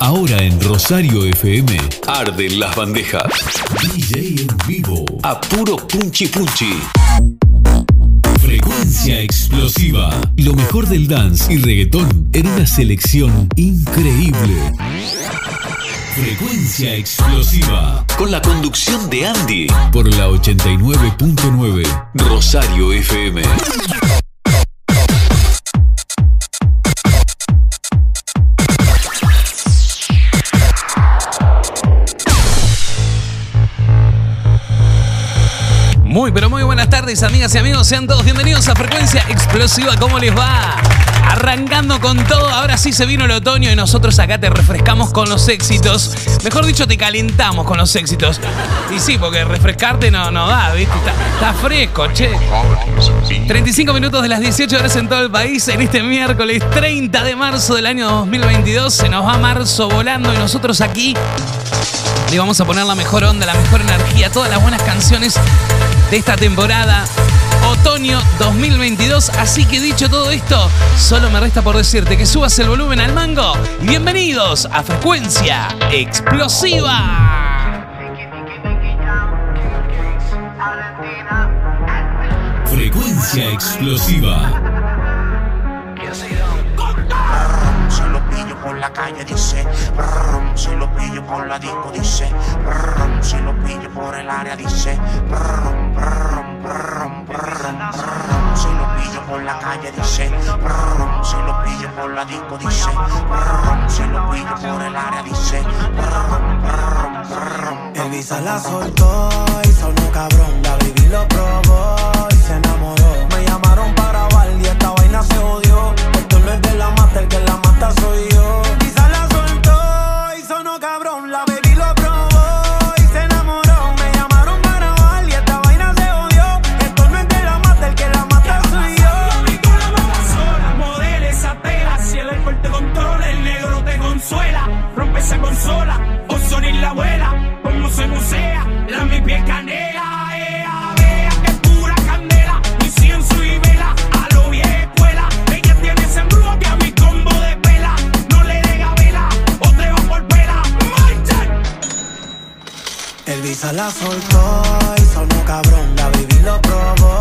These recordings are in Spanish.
Ahora en Rosario FM, arden las bandejas. DJ en vivo, a puro punchi punchi. Frecuencia explosiva. Lo mejor del dance y reggaetón en una selección increíble. Frecuencia explosiva. Con la conducción de Andy. Por la 89.9 Rosario FM. Muy, pero muy buenas tardes, amigas y amigos. Sean todos bienvenidos a Frecuencia Explosiva. ¿Cómo les va? Arrancando con todo, ahora sí se vino el otoño y nosotros acá te refrescamos con los éxitos. Mejor dicho, te calentamos con los éxitos. Y sí, porque refrescarte no, no da, ¿viste? Está, está fresco, che. 35 minutos de las 18 horas en todo el país en este miércoles 30 de marzo del año 2022. Se nos va marzo volando y nosotros aquí le vamos a poner la mejor onda, la mejor energía, todas las buenas canciones de esta temporada. Otoño 2022. Así que dicho todo esto, solo me resta por decirte que subas el volumen al mango. Y bienvenidos a Frecuencia Explosiva. Frecuencia explosiva. La calle dice, brum, si lo pillo por la disco dice, brum, si lo pillo por el área dice, brum, brum, brum, brum, si lo pillo por la calle dice, brum, si lo pillo por la disco dice, brum, si lo pillo por el área dice, brum, brum, brum. La soltó y sonó cabrón. La baby lo probó Visa la soltó y sonó cabrón. La baby lo probó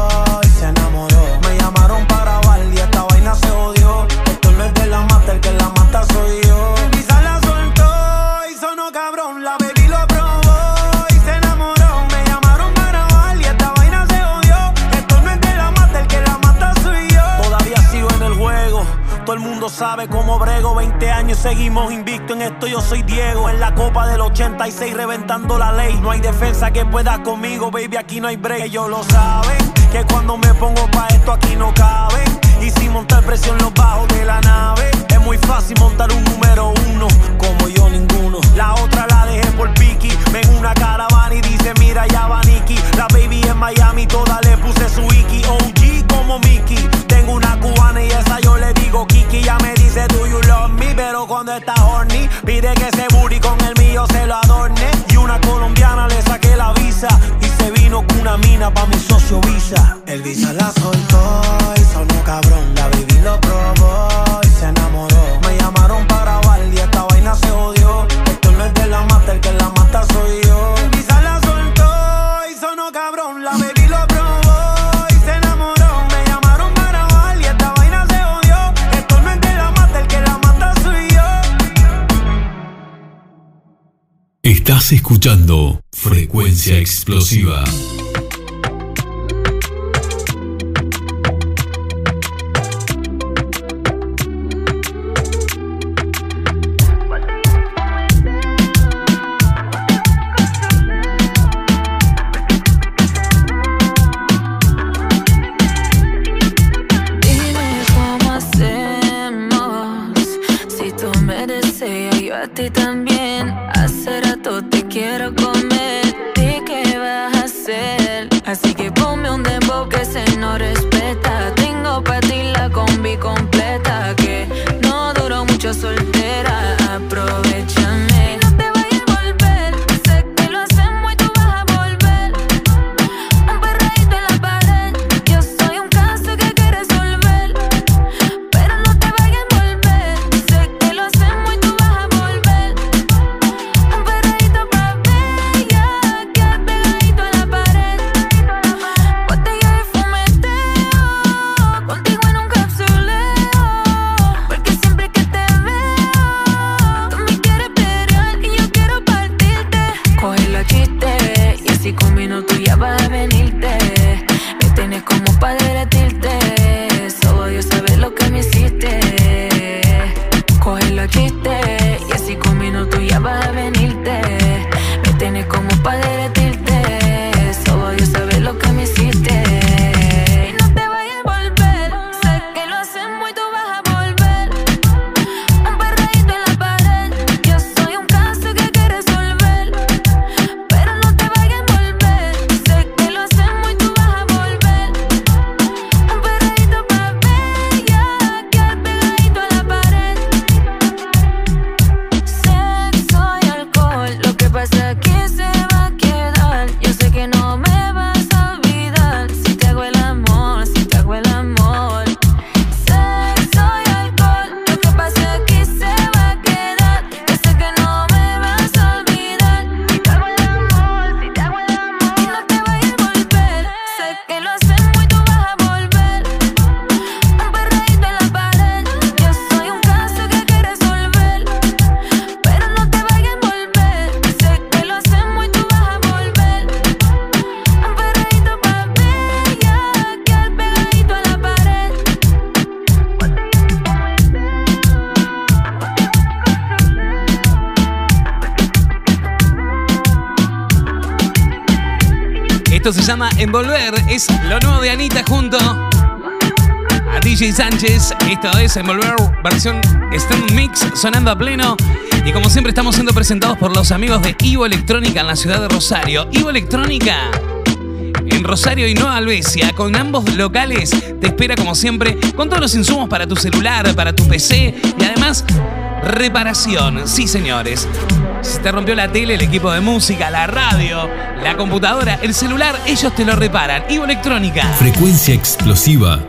seguimos invicto en esto. Yo soy Diego. En la copa del 86 reventando la ley. No hay defensa que pueda conmigo, baby. Aquí no hay break. Ellos lo saben. Que cuando me pongo pa' esto aquí no caben. Y sin montar presión los bajos de la nave. Es muy fácil montar un número uno. Como yo ninguno. La otra la dejé por Piki. Ven una caravana y dice mira ya va Nicky. La baby en Miami toda le puse su Iki. OG como Mickey. Tengo una cubana y esa yo le digo Kiki. Ya me dice do you. Cuando está horny pide que ese booty con el mío se lo adorne. Y una colombiana le saqué la visa. Y se vino con una mina pa' mi socio Visa. El Visa la soltó y sonó cabrón. La baby lo probó Estás escuchando Frecuencia explosiva. Es Envolver versión Stand Mix sonando a pleno. Y como siempre estamos siendo presentados por los amigos de Ivo Electrónica en la ciudad de Rosario. Ivo Electrónica en Rosario y Nueva Albesia. Con ambos locales te espera como siempre con todos los insumos para tu celular, para tu PC y además reparación. Sí, señores. Si te rompió la tele, el equipo de música, la radio, la computadora, el celular, ellos te lo reparan. Ivo Electrónica. Frecuencia explosiva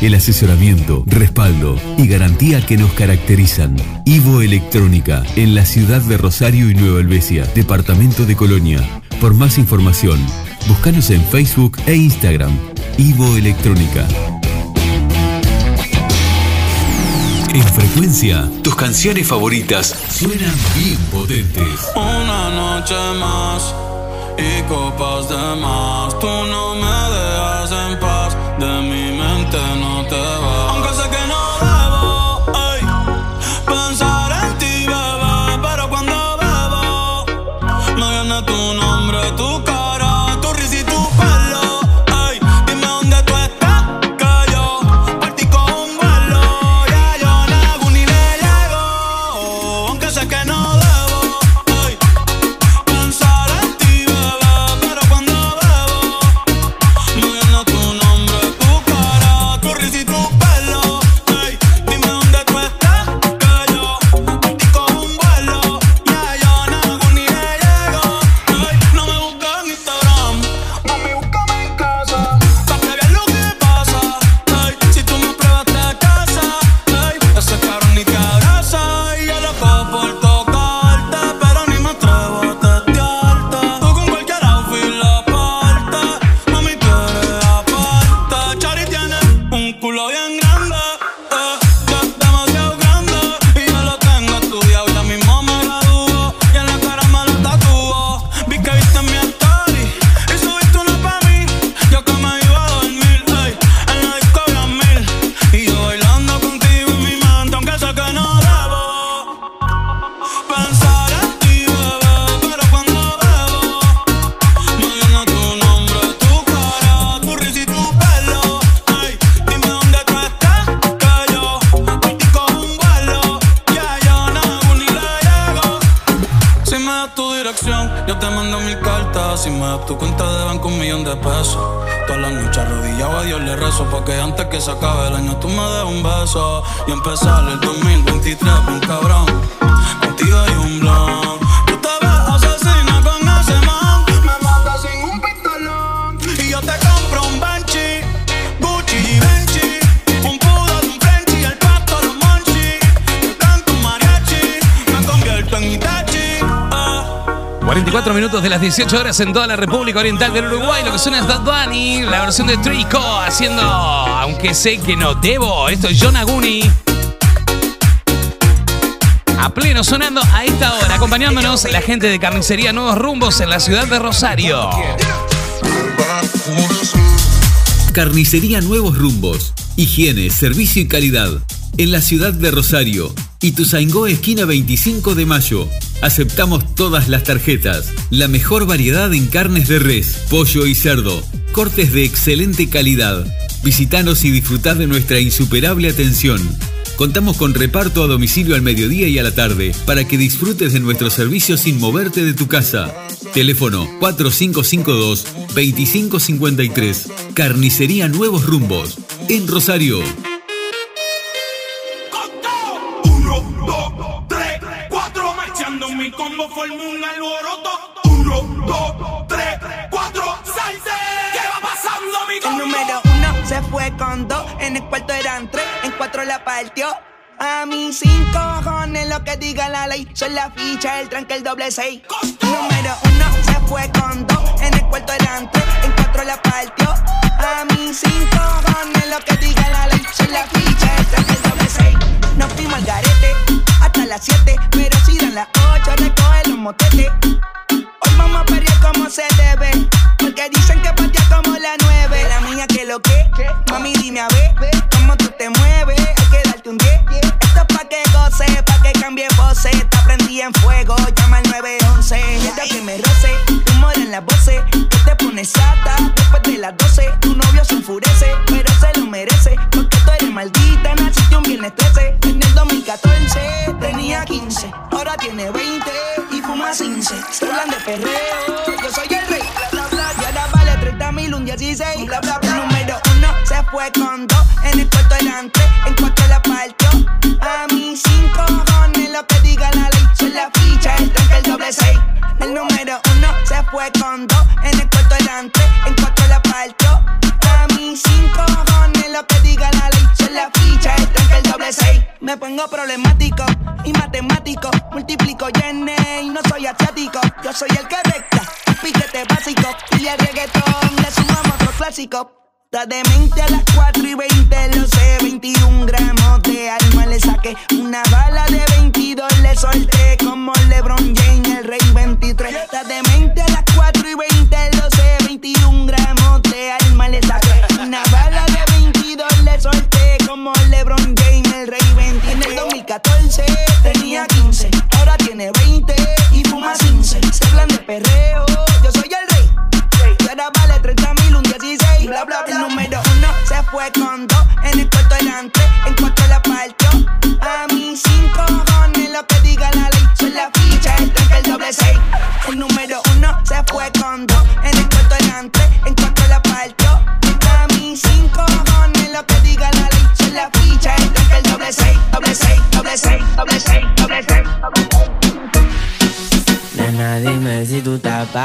El asesoramiento, respaldo y garantía que nos caracterizan. Ivo Electrónica, en la ciudad de Rosario y Nueva Helvecia, departamento de Colonia. Por más información, búscanos en Facebook e Instagram. Ivo Electrónica. En frecuencia, tus canciones favoritas suenan bien potentes. Una noche más y copas de más. Tú no me dejas en paz, de mi 18 horas en toda la República Oriental del Uruguay. Lo que suena es Bad Bunny, la versión de Trico, haciendo Aunque sé que no debo. Esto es John Aguni. A pleno sonando a esta hora, acompañándonos la gente de Carnicería Nuevos Rumbos en la ciudad de Rosario. Carnicería Nuevos Rumbos. Higiene, servicio y calidad. En la ciudad de Rosario. Ituzaingó, esquina 25 de mayo. Aceptamos todas las tarjetas. La mejor variedad en carnes de res, pollo y cerdo. Cortes de excelente calidad. Visítanos y disfrutad de nuestra insuperable atención. Contamos con reparto a domicilio al mediodía y a la tarde para que disfrutes de nuestro servicio sin moverte de tu casa. Teléfono 4552-2553. Carnicería Nuevos Rumbos. En Rosario. Con dos, en el cuarto eran tres, en cuatro la partió. A mí cinco cojones lo que diga la ley, son la ficha, el tranque, el doble seis. Número uno se fue con dos, en el cuarto eran tres, en cuatro la partió. A mí sin cojones lo que diga la ley. Soy la ficha, esta que el doble seis. Nos fuimos al garete hasta las 7, pero si dan las 8 recoge los motetes. Como se debe, porque dicen que patea como la 9. La mía que lo que, mami dime a ver, cómo tú te mueves, hay que darte un 10. Esto es pa' que goce, pa' que cambie voces, está prendida en fuego, llama al 911. Desde que me roce, humor en las voces, que te pones sata después de las 12. Tu novio se enfurece, pero se lo merece, porque tú eres maldita, naciste un viernes 13. En el 2014 tenía 15, ahora tiene 20 y fuma 15. Se hablan de perreo, yo soy el rey, bla bla bla. Y ahora vale 30 mil, un 16, bla bla bla. Número uno se fue con dos, en el cuarto eran tres, en cuatro la partió. A mí sin cojones lo que diga la ley, soy la ficha, el tranque el doble seis. El número uno se fue con dos, en el cuarto eran tres, en cuatro la partió. A mí sin cojones lo que diga la ley, soy la ficha, el tranque el doble seis. Me pongo problemático y matemático, multiplico y y no soy asiático, yo soy el que recta, piquete básico y el reggaetón le sumamos otro clásico. Está demente a las 4 y 20, lo sé, 21 gramos de alma le saqué. Una bala de 22 le solté, como LeBron James, el rey 23. Está demente a las 4 y 20, lo sé, 21 gramos de alma le saqué. Una bala de 22 le solté, como LeBron James, el rey 23. En el 2014 tenía 15,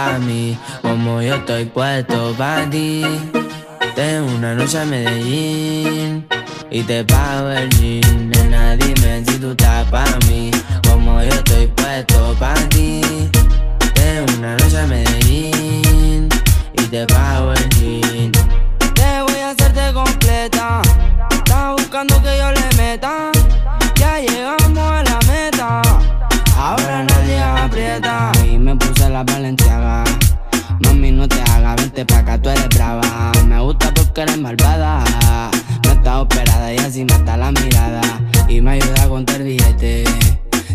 pa' mí, como yo estoy puesto pa' ti. Tengo una noche a Medellín y te pago el jean. Nena, dime si tú estás pa' mí, como yo estoy puesto pa' ti. Tengo una noche a Medellín y te pago el jean. Te voy a hacerte completa. Estás buscando que yo le meta. Ya llegamos a la meta. Ahora nadie aprieta. Y me puse la valenciaga. Acá, tú eres brava. Me gusta porque eres malvada. No está operada y así mata la mirada. Y me ayuda a contar billete.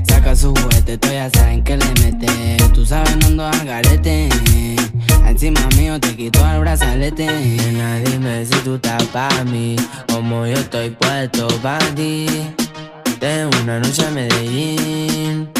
Saca su juguete, tú ya saben que le mete. Tú sabes, no ando al garete. Encima mío te quito el brazalete. Nena, dime si tú estás pa' mí. Como yo estoy puesto pa' ti. Tengo una noche a Medellín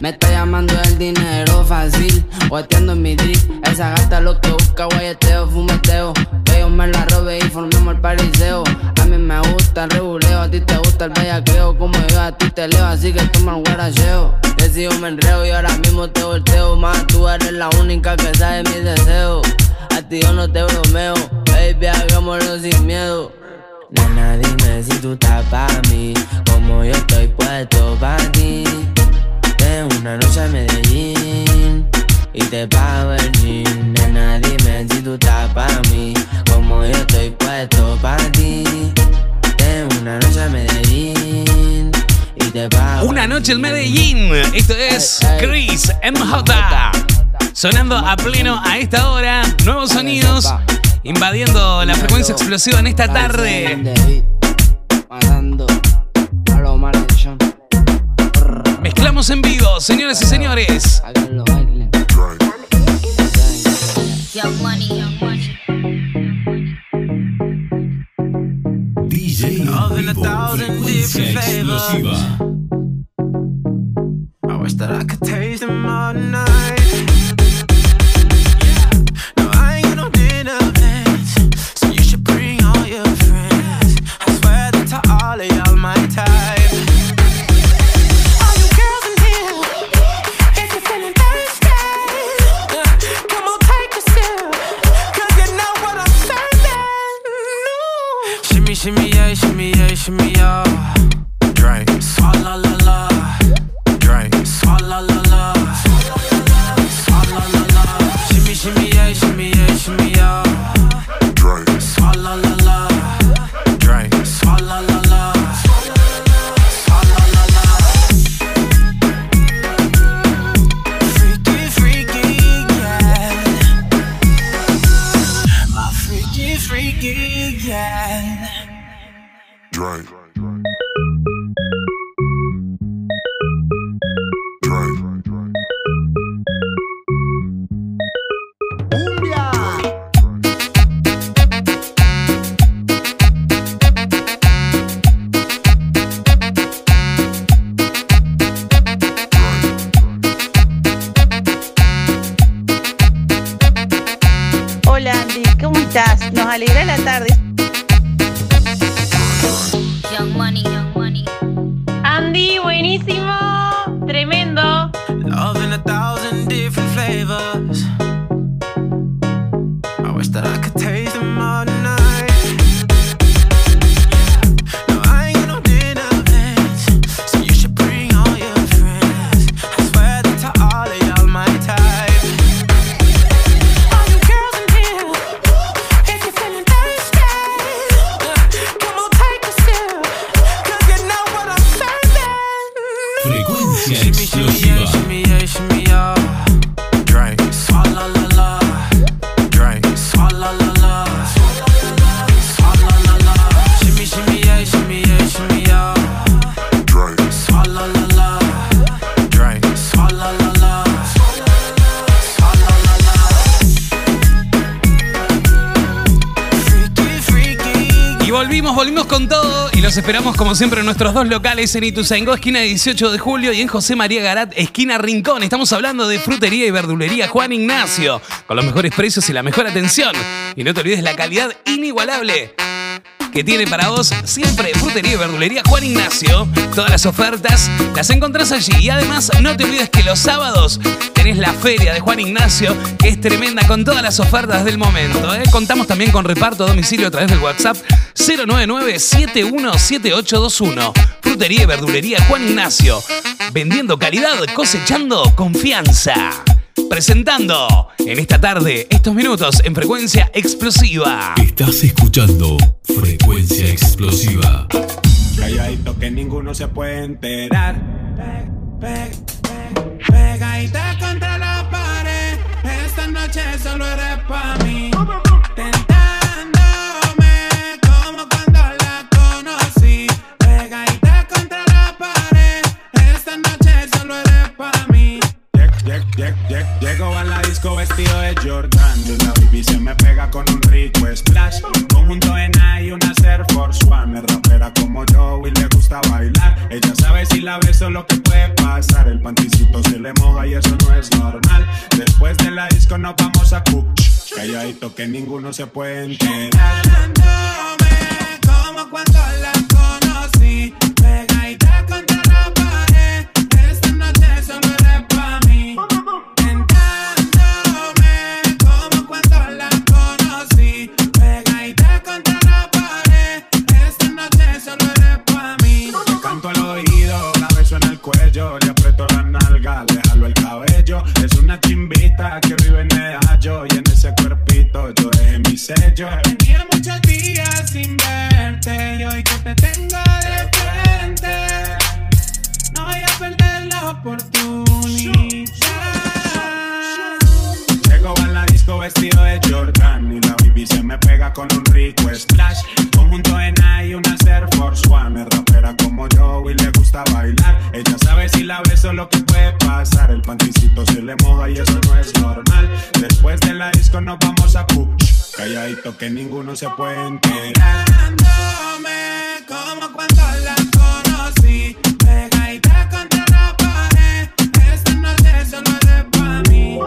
Me está llamando el dinero fácil, guateando en mi drip. Esa gata lo que busca, guayeteo, fumeteo. Que yo me la robe y formemos el pariseo. A mí me gusta el reguleo, a ti te gusta el bellaqueo. Como yo a ti te leo, así que toma el guaracheo. Yo me enreo y ahora mismo te volteo más. Tú eres la única que sabe mis deseos. A ti yo no te bromeo, baby, hagámoslo sin miedo. Nena, dime si tú estás pa' mí, como yo estoy puesto pa' ti. Una noche a Medellín y te pago el jean. Nena, dime si tú estás pa' mí, como yo estoy puesto pa' ti. Tengo una noche a Medellín y te pago Una noche en Medellín. Esto es Chris MJ. Sonando a pleno a esta hora. Nuevos sonidos invadiendo la frecuencia explosiva en esta tarde. Matando a los maldición. Mezclamos en vivo, señoras y señores. Háganlo, bailen. DJ en vivo, frecuencia explosiva. I wish that I could taste them all night. Siempre en nuestros dos locales en Ituzaingó, esquina 18 de julio y en José María Garat, esquina Rincón. Estamos hablando de frutería y verdulería Juan Ignacio, con los mejores precios y la mejor atención. Y no te olvides la calidad inigualable que tiene para vos siempre Frutería y Verdulería Juan Ignacio. Todas las ofertas las encontrás allí. Y además, no te olvides que los sábados tenés la feria de Juan Ignacio, que es tremenda con todas las ofertas del momento. ¿eh? Contamos también con reparto a domicilio a través del WhatsApp 099-717821. Frutería y Verdulería Juan Ignacio. Vendiendo calidad, cosechando confianza. Presentando en esta tarde, estos minutos en frecuencia explosiva. Estás escuchando Frecuencia Explosiva. Calladito que ninguno se puede enterar. Pe- pe- pe- Pegadita contra la pared. Esta noche solo eres pa' mí. Llego a la disco vestido de Jordan. Y la baby se me pega con un rico splash. Conjunto en y una Air Force One. Es rapera como yo y le gusta bailar. Ella sabe si la beso lo que puede pasar. El panticito se le moja y eso no es normal. Después de la disco nos vamos a Cuch Calladito que ninguno se puede enterar. Como cuando la conocí chimbita que vive en Medallo Y en ese cuerpito yo dejé mi sello. Tenía muchos días sin verte Y hoy que te tengo de frente No voy a perder la oportunidad. Llego a la disco vestido de Jordan Y la baby se me pega con un rico splash Conjunto en y una Air Force One. Es como yo y le gusta bailar. Ella sabe si la beso lo que puede pasar. El panticito se le moja y eso no es normal. Después de la disco nos vamos a Cuch Calladito que ninguno se puede enterar. Como cuando la conocí. Pegadita contra la pared. Esta noche solo eres pa' mí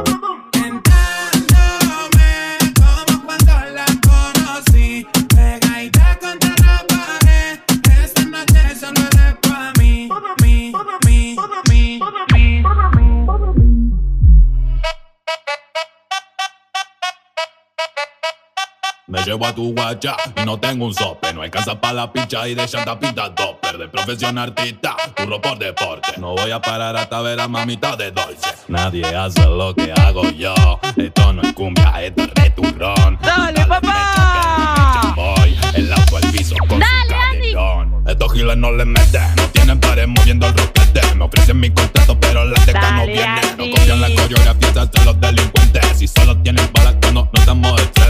Me llevo a tu guacha y no tengo un sope. No alcanza pa' la picha y de llanta pinta topper. De profesión artista, curro por deporte. No voy a parar hasta ver a mamita de dulce. Nadie hace lo que hago yo. Esto no es cumbia, esto es returrón. ¡Dale, papá! Voy, el auto al piso con su caderón. Estos giles no le meten, no tienen pared moviendo el roquete. Me ofrecen mi contrato, pero la teca no Dale, viene. No Andy. copian la coreografía, hacen los delincuentes. Y solo tienen balas cuando no estamos de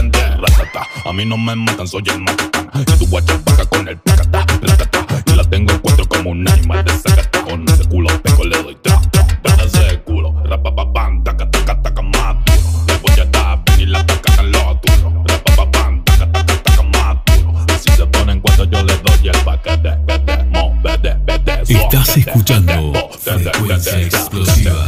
a mí no me matan, soy el macatán. Y tu guacha paga con el pacata, ratata. Y la tengo en cuatro como un animal de sacata. Con ese culo peco le doy tra, tra. Pégase de culo, rapapapam, taca, taca, taca, más duro. Le voy a dar, ven y la taca en lo duro. Rapapapam, taca, taca, taca, más duro. Si se ponen cuando yo le doy el paquete, vete, mo, vete, vete. Estás escuchando Frecuencia Explosiva.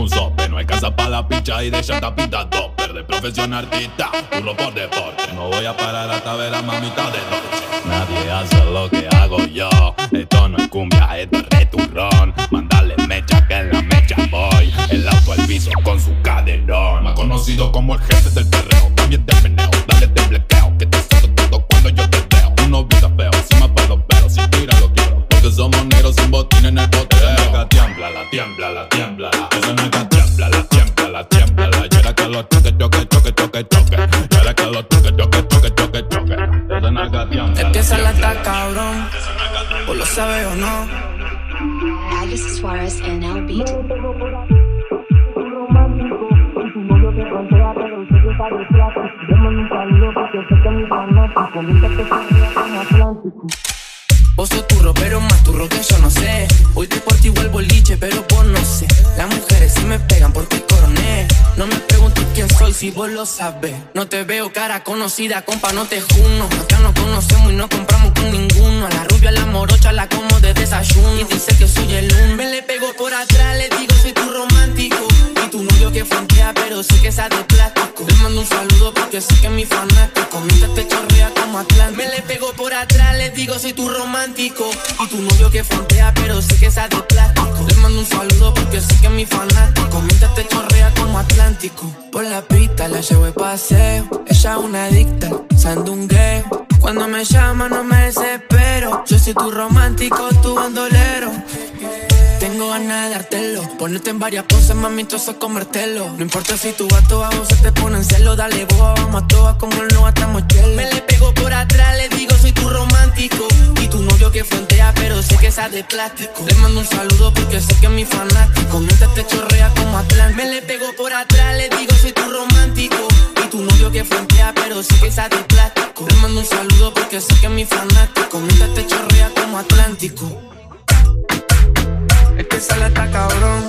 Un sope. No alcanza pa' la picha y de llanta pinta topper. De profesión artista, curro por deporte. No voy a parar hasta ver a mamita de noche. Nadie hace lo que hago yo. Esto no es cumbia, esto es returrón. Mándale mecha que en la mecha voy. El auto al piso con su caderón. Más conocido como el jefe del perreo. Lo sabe o no. Agus Suarez and L Beat. Vos sos turro, pero más turro que yo no sé. Hoy te por ti vuelvo liche, pero soy si vos lo sabes. No te veo cara conocida, compa, no te juno. Acá nos conocemos y no compramos con ninguno. A la rubia, a la morocha, la como de desayuno. Y dice que soy el uno. Me le pego por atrás, le digo soy tu romántico. Y tu novio que frontea, pero sí que sabe de plástico. Le mando un saludo porque sé que es mi fanático. Mientras te chorrea como Atlántico. Me le pego por atrás, le digo soy tu romántico. Y tu novio que frontea, pero sé que sabe de plástico. Le mando un saludo porque sé que es mi fanático. Mientras te chorrea como Atlántico. Por la pista la llevo de paseo. Ella es una adicta, sandungueo. Cuando me llama no me desespero. Yo soy tu romántico, tu bandolero. Tengo ganas de dártelo. Ponerte en varias poses, mami, tú eso comértelo. No importa si tu gato a vos se te pone en celo. Dale, boba, vamos a todas como no atamos chelo. Me le pego por atrás, le digo soy tu romántico. Y tu novio que frontea, pero sé que sabe de plástico. Le mando un saludo porque sé que mi fanático. Mientras te chorrea como Atlántico. Me le pego por atrás, le digo soy tu romántico. Y tu novio que frontea, pero sé que sabe de plástico. Le mando un saludo porque sé que mi fanático. Mientras te chorrea como Atlántico. Es que sale está cabrón.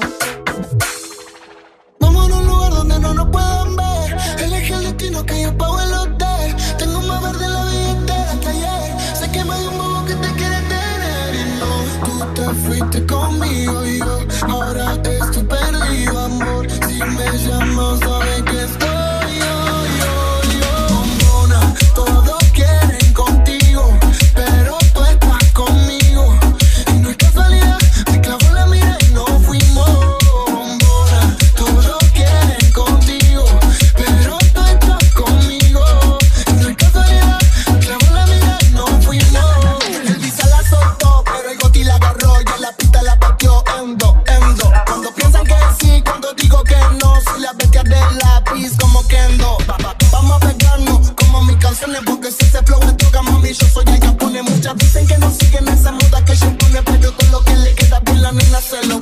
Vamos a un lugar donde no nos puedan ver. Elige el destino que yo pago el hotel. Tengo más verde la billetera hasta ayer. Sé que me dio un bobo que te quiere tener. Y no, tú te fuiste conmigo y yo Dicen que no siguen esa moda que yo pone, pero con lo que le queda bien la nena se lo.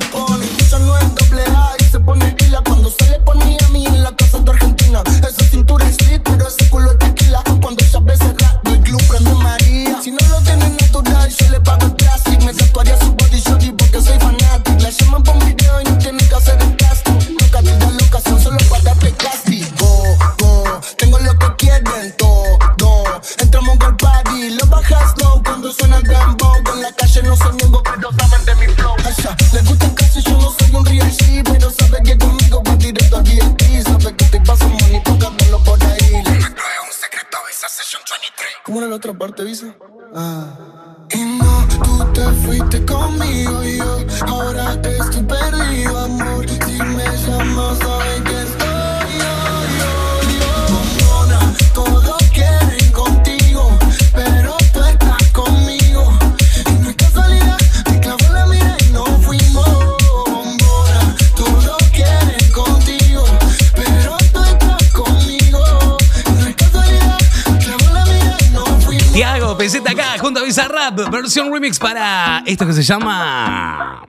Versión remix para esto que se llama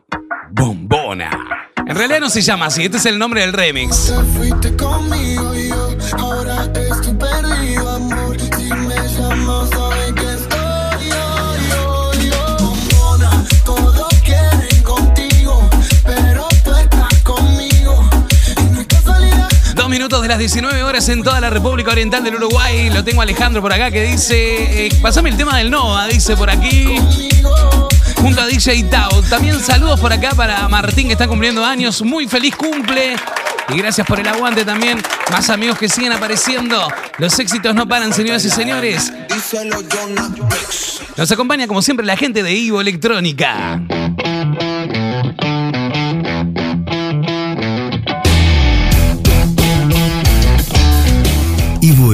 Bombona. En realidad no se llama así, este es el nombre del remix. Te fuiste conmigo minutos de las 19 horas en toda la República Oriental del Uruguay. Lo tengo Alejandro por acá que dice, eh, pasame el tema del Nova, dice por aquí. Junto a DJ Tao. También saludos por acá para Martín que está cumpliendo años. Muy feliz cumple. Y gracias por el aguante también. Más amigos que siguen apareciendo. Los éxitos no paran, señoras y señores. Nos acompaña como siempre la gente de Ivo Electrónica.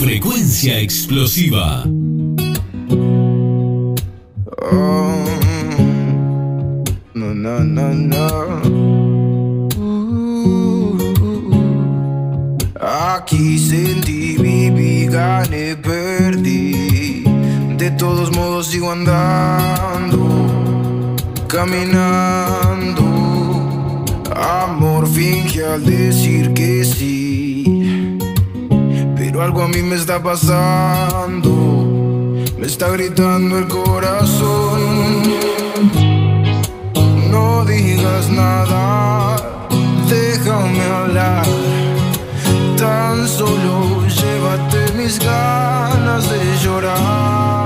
Frecuencia explosiva. No, no, no, no. Aquí sentí, viví, gané, perdí. De todos modos sigo andando, caminando. Amor finge al decir que sí. Algo a mí me está pasando. Me está gritando el corazón. No digas nada, déjame hablar. Tan solo llévate mis ganas de llorar.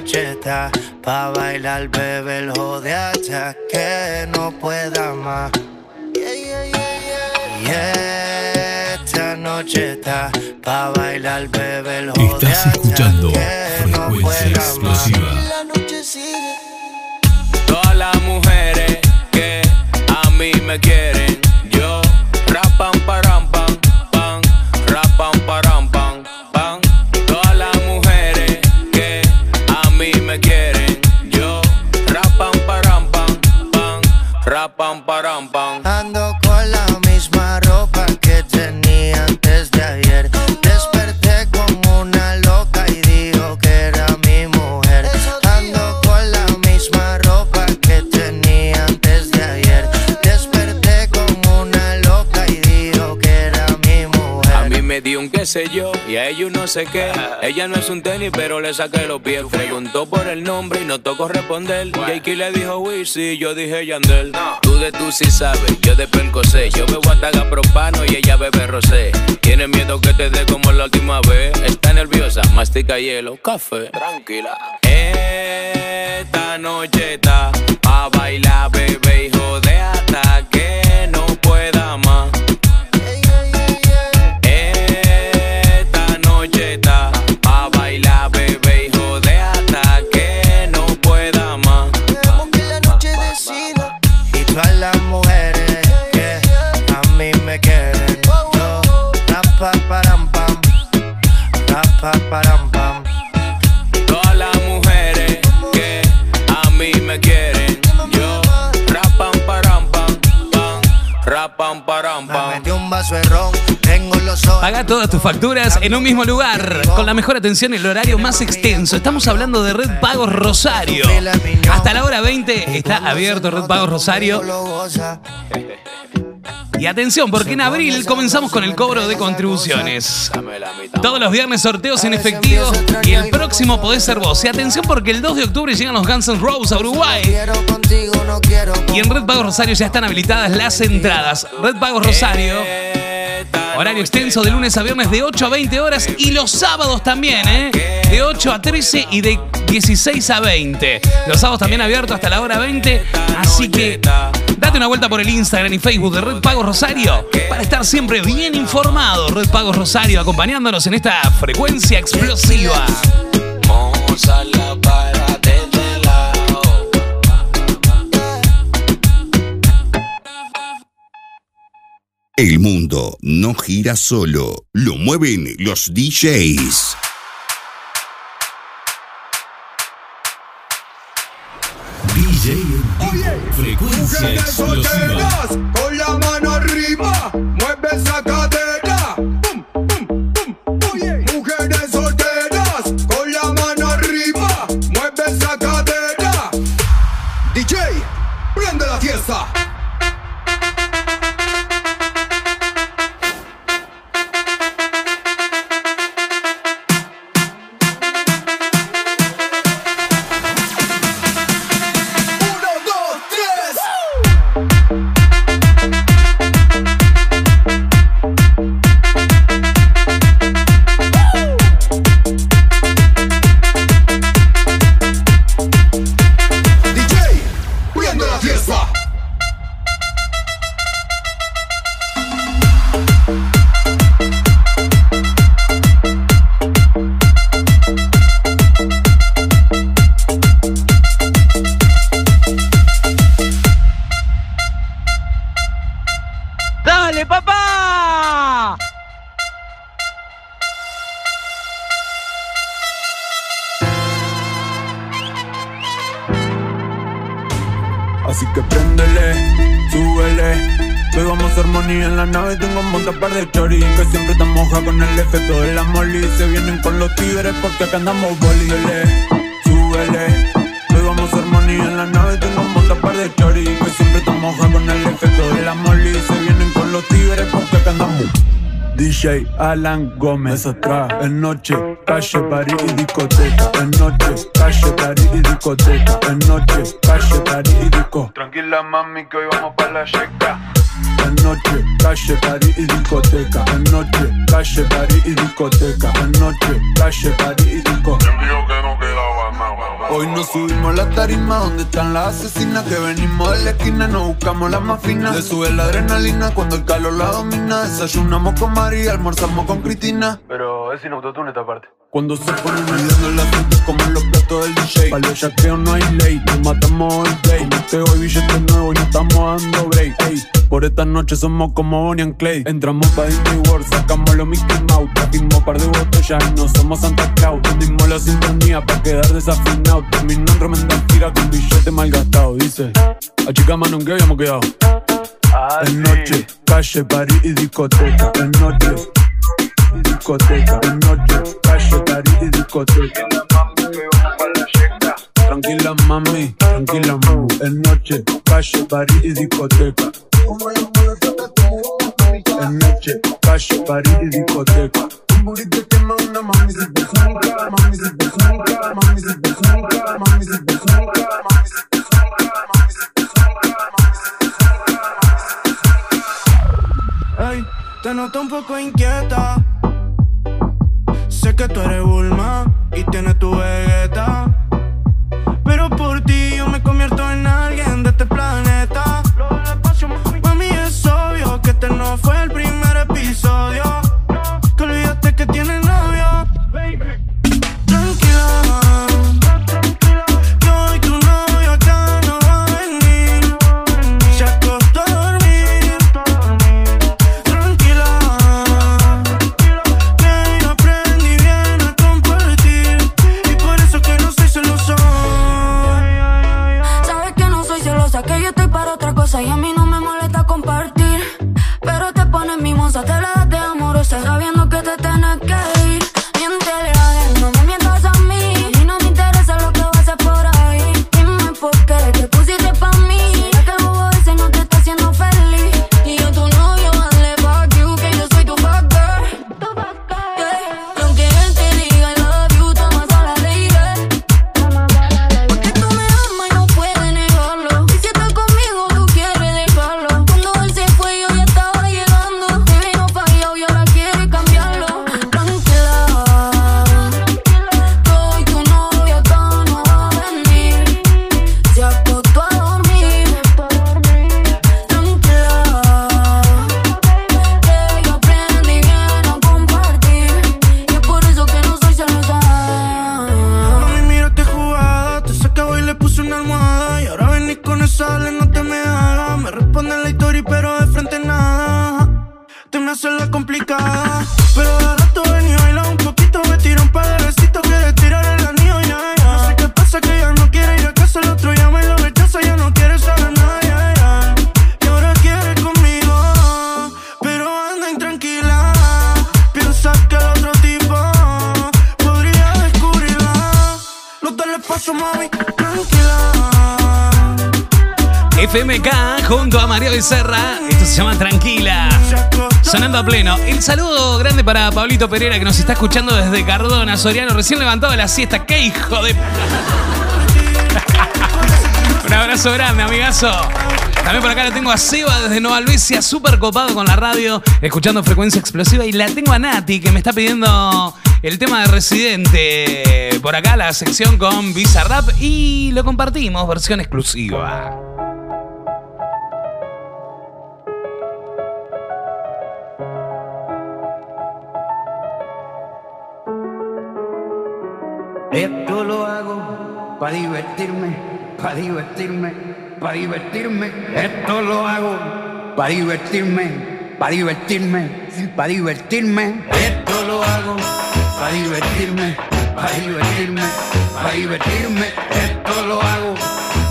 Noche está pa' bailar, bebé, el jode hasta que no pueda más. Y esta noche está pa' bailar, bebé, el jode Estás escuchando Frecuencia Explosiva. La noche sigue. Todas las mujeres que a mí me quieren, Bam, bam, bam. Sé yo y a ellos no sé qué. Ella no es un tenis, pero le saqué los pies. Preguntó por el nombre y no tocó responder. Jakey le dijo Wizzy, yo dije Yandel. Tú de tú sí sabes, yo de Percocé. Yo bebo ataga propano y ella bebe rosé. Tiene miedo que te dé como la última vez. Está nerviosa, mastica hielo, café. Tranquila. Esta noche está a bailar, bebé, hijo de un vaso de ron, tengo los ojos. Paga todas tus facturas en un mismo lugar, con la mejor atención y el horario más extenso. Estamos hablando de Red Pagos Rosario. Hasta la hora 20 está abierto Red Pagos Rosario. Y atención, porque en abril comenzamos con el cobro de contribuciones. Todos los viernes sorteos en efectivo y el próximo podés ser vos. Y atención porque el 2 de octubre llegan los Guns N' Roses a Uruguay. Y en Red Pagos Rosario ya están habilitadas las entradas. Red Pagos Rosario. Horario extenso de lunes a viernes de 8 a 20 horas y los sábados también, ¿eh? De 8 a 13 y de 16 a 20. Los sábados también abiertos hasta la hora 20. Así que date una vuelta por el Instagram y Facebook de Red Pagos Rosario para estar siempre bien informado. Red Pagos Rosario acompañándonos en esta frecuencia explosiva. El mundo no gira solo, lo mueven los DJs. DJ vivo. Frecuencia Mujeres explosiva. solteras, con la mano arriba, mueve esa cadera. Pum, pum, pum. Oye. Mujeres solteras, con la mano arriba, mueve esa cadera. DJ, prende la fiesta. Acá andamos bolile Súbele, hoy vamos a hacer money en la nave Tengo un montón par de chori. Que siempre te moja con el efecto de la molly. Se vienen con los tigres porque acá andamos. DJ Alan Gómez atrás En noche, calle, party y discoteca. En noche, calle, party y discoteca. En noche, calle, party y disco. Tranquila mami que hoy vamos para la checa En noche, calle, party y discoteca. En noche, calle, party y discoteca. En noche, calle, party y disco. Hoy nos subimos la tarima donde están las asesinas Que venimos de la esquina, nos buscamos las más finas Le sube la adrenalina cuando el calor la domina. Desayunamos con María, almorzamos con Cristina. Pero es sin autotune esta parte. Cuando se ponen midiendo las fuentes como los platos del DJ Para los yaqueos no hay ley, nos matamos el day Te hoy billetes nuevos y no estamos dando break ey. Por esta noche somos como Bonnie and Clay Entramos pa' Disney World, sacamos los Mickey Mouse. Trajimos par de botellas y no somos Santa Claus. Tendimos la sintonía pa' quedar desafinado. Terminó en tremenda gira con billete mal gastado Dice, a chica mano en que habíamos quedado. En noche, calle, party y discoteca. En noche, discoteca. En noche, calle, party y discoteca. Tranquila mami, tranquila mami En noche, calle, party y discoteca En noche. Pero por ti yo me convierto en alguien de este. FMK junto a María Becerra. Esto se llama Tranquila. Sonando a pleno. El saludo grande para Pablito Pereira que nos está escuchando desde Cardona, Soriano, recién levantado de la siesta. ¡Qué hijo de. Un abrazo grande, amigazo. También por acá la tengo a Seba desde Nueva Albesia, súper copado con la radio, escuchando frecuencia explosiva. Y la tengo a Nati, que me está pidiendo el tema de Residente. Por acá la sección con Visa Rap y lo compartimos, versión exclusiva. para divertirme, para divertirme, para divertirme. Esto lo hago para divertirme, para divertirme, para divertirme. Esto lo hago para divertirme, para divertirme, para divertirme. Esto lo hago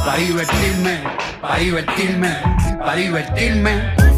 para divertirme, para divertirme, para divertirme.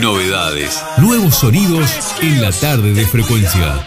Novedades, nuevos sonidos en la tarde de frecuencia.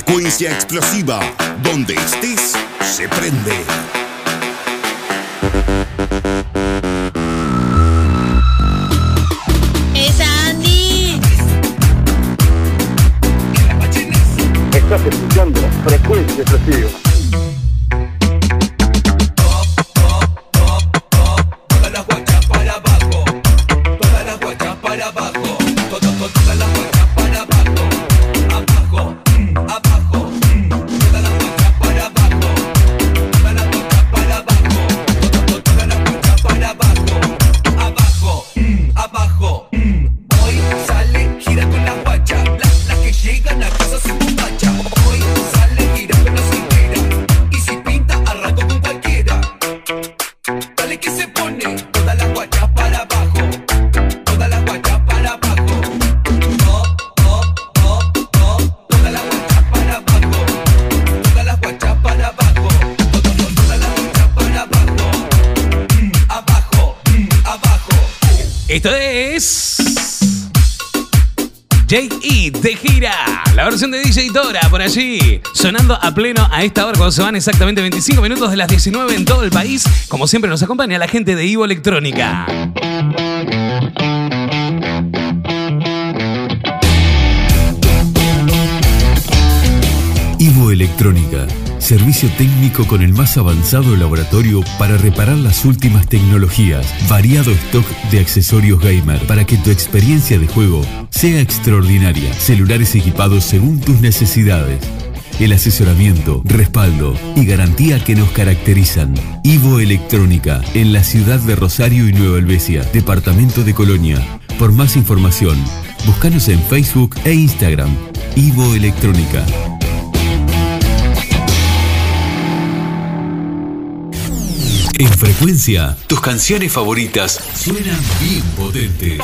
Frecuencia explosiva. Donde estés, se prende. Sonando a pleno a esta hora cuando se van exactamente 25 minutos de las 19 en todo el país. Como siempre nos acompaña la gente de Ivo Electrónica. Ivo Electrónica, servicio técnico con el más avanzado laboratorio para reparar las últimas tecnologías, variado stock de accesorios gamer para que tu experiencia de juego sea extraordinaria, celulares equipados según tus necesidades. El asesoramiento, respaldo y garantía que nos caracterizan. Ivo Electrónica, en la ciudad de Rosario y Nueva Helvecia, departamento de Colonia. Por más información, búscanos en Facebook e Instagram. Ivo Electrónica. En frecuencia, tus canciones favoritas suenan bien potentes.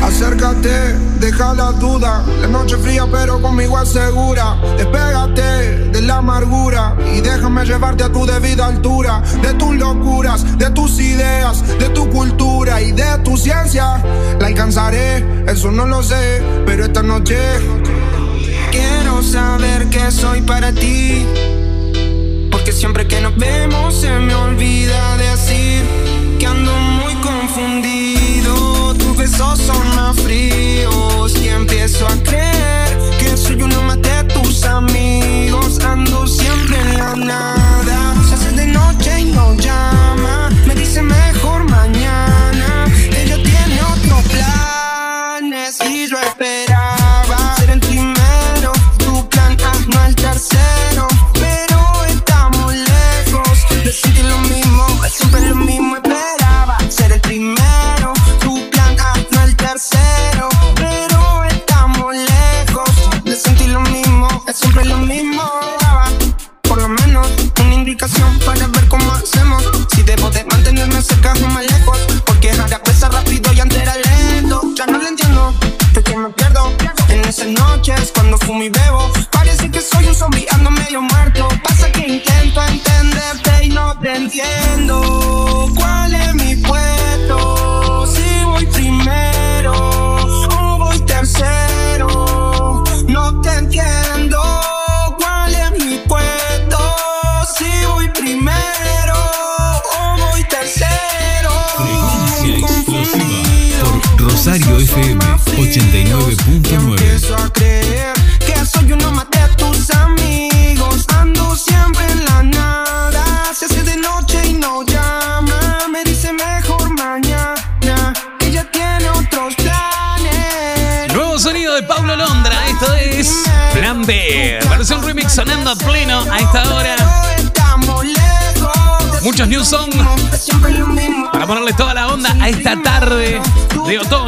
Acércate, deja la duda. La noche fría, pero conmigo es segura. Despégate de la amargura y déjame llevarte a tu debida altura. De tus locuras, de tus ideas, de tu cultura y de tu ciencia. La alcanzaré, eso no lo sé, pero esta noche quiero saber que soy para ti. Porque siempre que nos vemos se me olvida decir que ando muy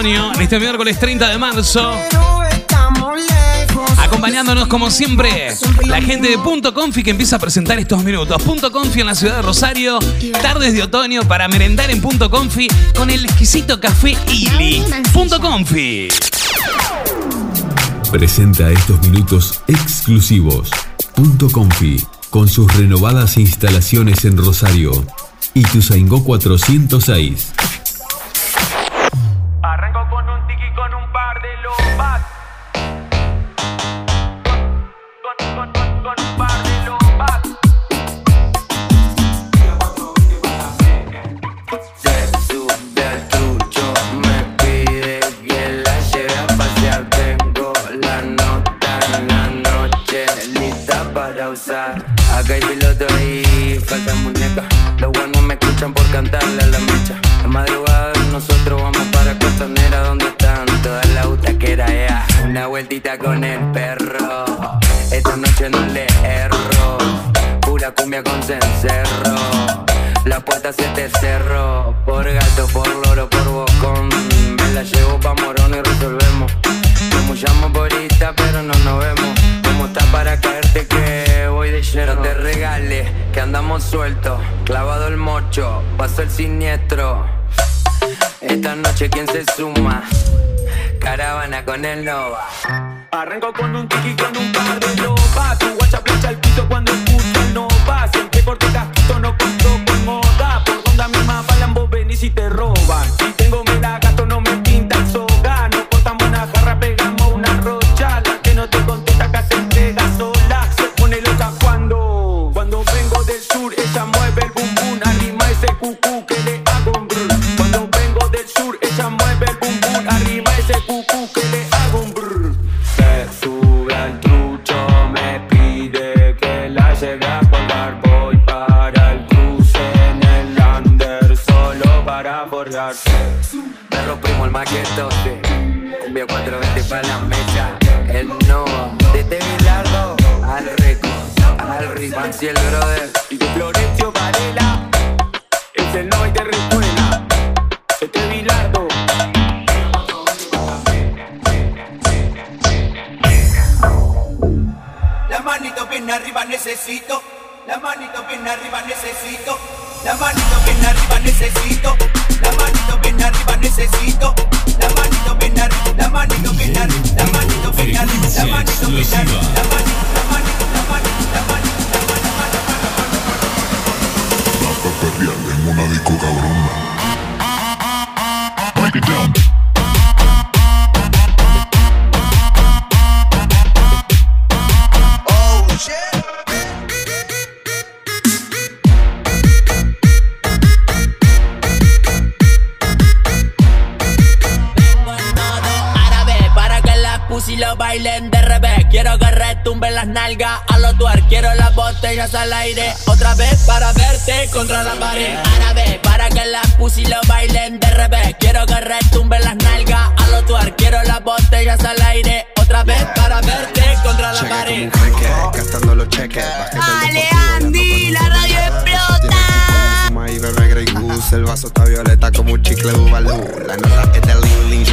en este miércoles 30 de marzo. Acompañándonos como siempre, la gente de Punto Confi que empieza a presentar estos minutos. Punto Confi en la ciudad de Rosario, tardes de otoño para merendar en Punto Confi con el exquisito café Ili. Punto Confi. Presenta estos minutos exclusivos. Punto Confi, con sus renovadas instalaciones en Rosario. Ituzaingó 406. Con el perro. Esta noche no le erro. Pura cumbia con cencerro. La puerta se te cerró. Por gato, por loro, por bocón. Me la llevo pa' morón y resolvemos. Nos mullamos por pero no nos vemos. ¿Cómo está para caerte que voy de lleno? No te regales, que andamos sueltos. Clavado el mocho, pasó el siniestro. Esta noche, ¿quién se suma? Caravana con el Nova. Arranco con un tiki con un par de lompas. Tu guacha plancha el piso cuando escucho el nova. Siempre corte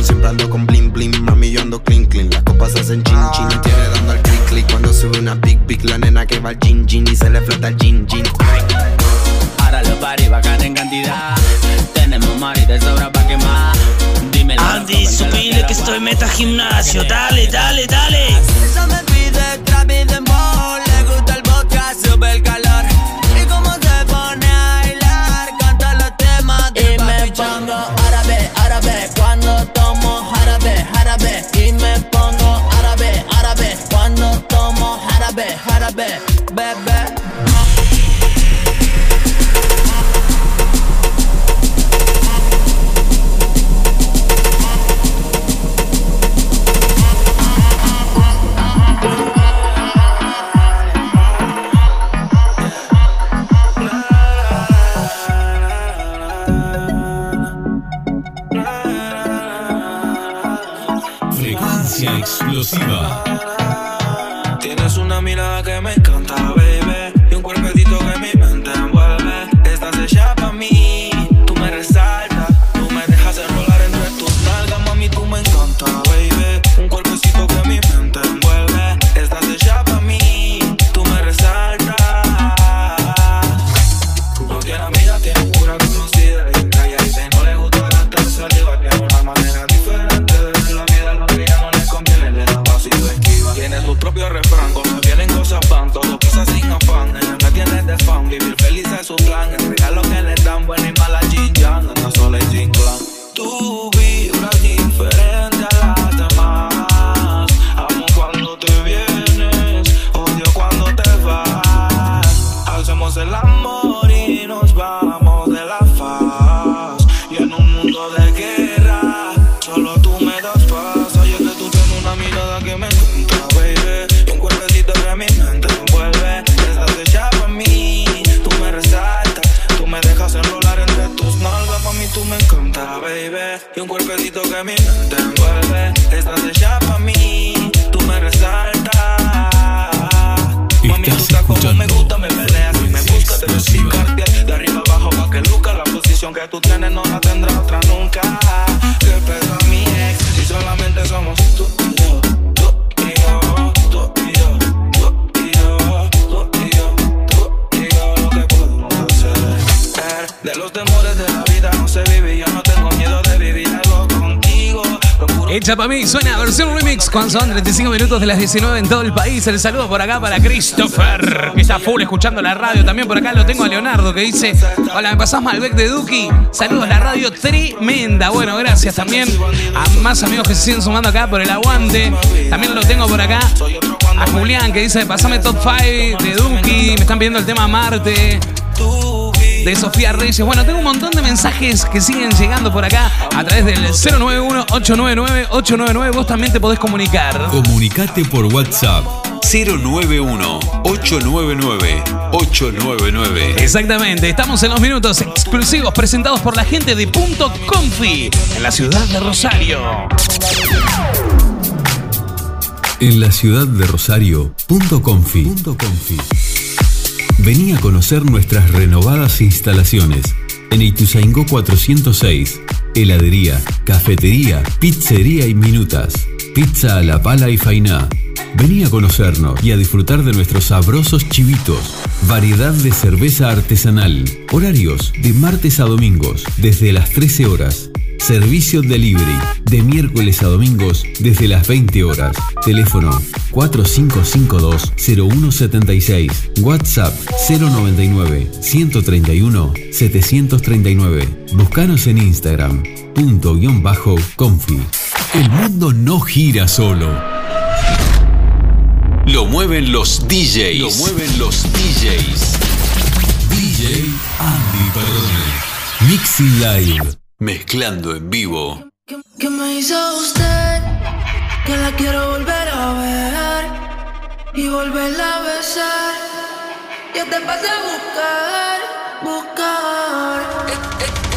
Siempre ando con bling bling, mami yo ando clean clean. Las copas hacen chin chin tiene dando al click click Cuando sube una pic pic la nena que va al gin gin Y se le flota el gin gin. Ay. Ahora los paris bajan en cantidad. Tenemos mar y de sobra pa' quemar. Dímelo Andy, subile que estoy meta gimnasio. Dale, dale, dale. Eso me pide trap y dembow Le gusta el vodka, sube el jarabe. Y me pongo árabe, árabe, cuando tomo jarabe, jarabe, Hecha para mí, suena versión remix cuando son 35 minutos de las 19 en todo el país. El saludo por acá para Christopher, que está full escuchando la radio. También por acá lo tengo a Leonardo, que dice: Hola, me pasás Malbec de Duki. Saludos, la radio tremenda. Bueno, gracias también a más amigos que se siguen sumando acá por el aguante. También lo tengo por acá a Julián, que dice: Pasame top 5 de Duki. Me están pidiendo el tema Marte de Sofía Reyes. Bueno, tengo un montón de mensajes que siguen llegando por acá a través del 091-899-899. Vos también te podés comunicar. Comunicate por WhatsApp 091-899-899. Exactamente, estamos en los minutos exclusivos presentados por la gente de Punto Confi en la ciudad de Rosario. En la ciudad de Rosario, punto confi. Punto confi. Vení a conocer nuestras renovadas instalaciones en Ituzaingó 406. Heladería, cafetería, pizzería y minutas. Pizza a la pala y fainá. Vení a conocernos y a disfrutar de nuestros sabrosos chivitos. Variedad de cerveza artesanal. Horarios de martes a domingos desde las 13 horas. Servicio delivery de miércoles a domingos desde las 20 horas. Teléfono 4552-0176. WhatsApp 099-131-739. Búscanos en Instagram. Punto guion bajo confi. El mundo no gira solo. Lo mueven los DJs. Lo mueven los DJs. DJ Andy Perrone. Mixing Live. Mezclando en vivo. ¿Qué me hizo usted? Que la quiero volver a ver y volverla a besar. Yo te pasé a buscar, buscar. Es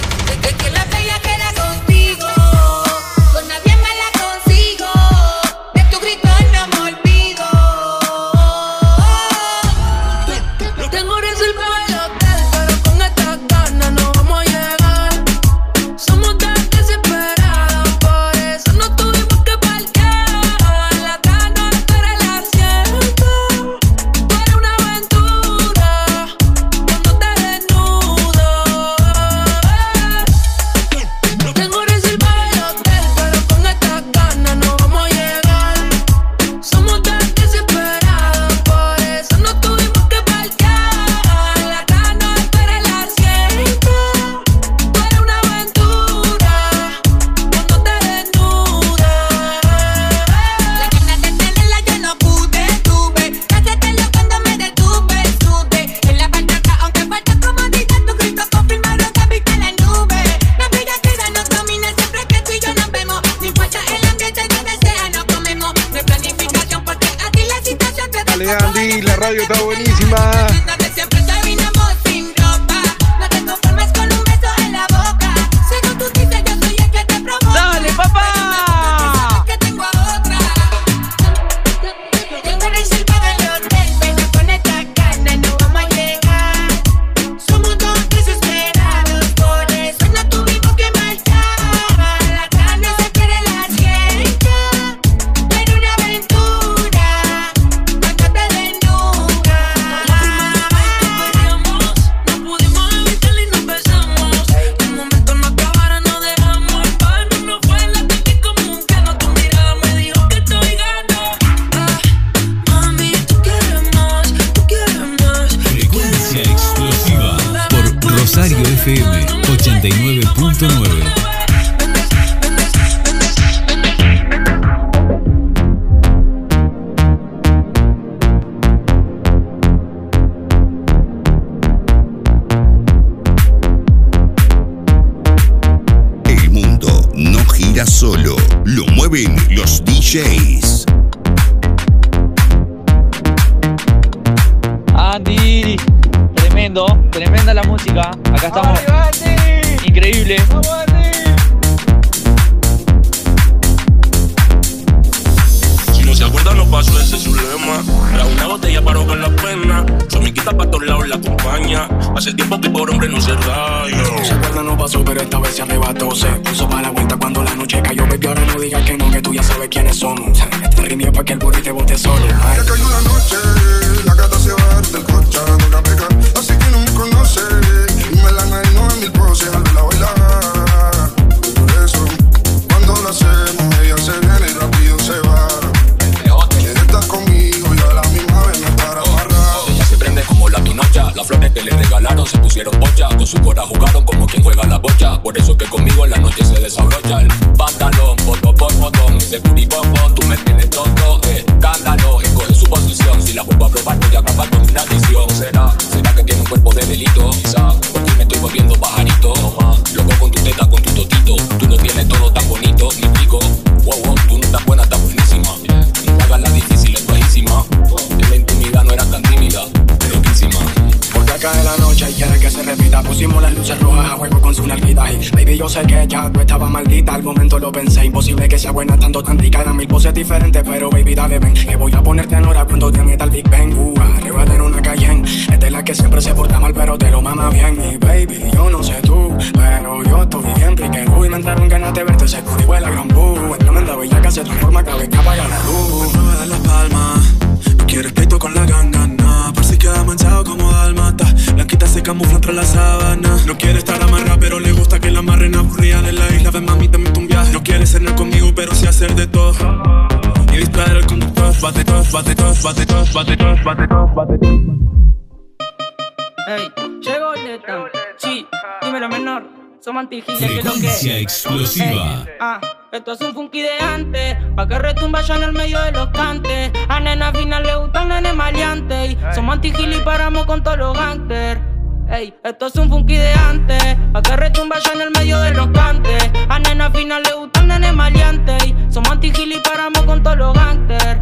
luces rojas a juego con su nalguita. Y baby yo sé que ya tú estaba maldita. Al momento lo pensé, imposible que sea buena tanto tan Eran mil poses diferentes pero baby dale ven Que voy a ponerte en hora cuando te meta el Big Bang. Uh, Arriba de una Esta es la que siempre se porta mal pero te lo mama bien. Mi baby, yo no sé tú Pero yo estoy bien. Piquero Y me entraron ganas de verte seguro y huele gran boo. Es tremenda bella que se transforma cada vez que apaga la luz. Me das la palma No quieres pleito con la ganga, no Por si queda manchado como dalmata Se camufla entre la sábana No quiere estar amarrada pero le gusta que la amarren aburrida de la isla Ven mami, te meto un viaje No quiere cenar conmigo pero sí hacer de todo Y distraer al conductor Bate todo, bate todo, bate todo, bate todo, bate todo, bate todo Ey, llegó Letan. Sí, dímelo menor. Somos antigiles que lo que. Frecuencia explosiva. Ah, esto es un funky de antes. Pa' que retumba ya en el medio de los cantes. A nena final le gustan nene maleante. Y somos antigiles y paramos con todos los gangsters. Ey, esto es un funky de antes. Pa' que retumba ya en el medio de los cantes. A nena final le gustan nene maleante. Y somos antigiles y paramos con todos los gangsters.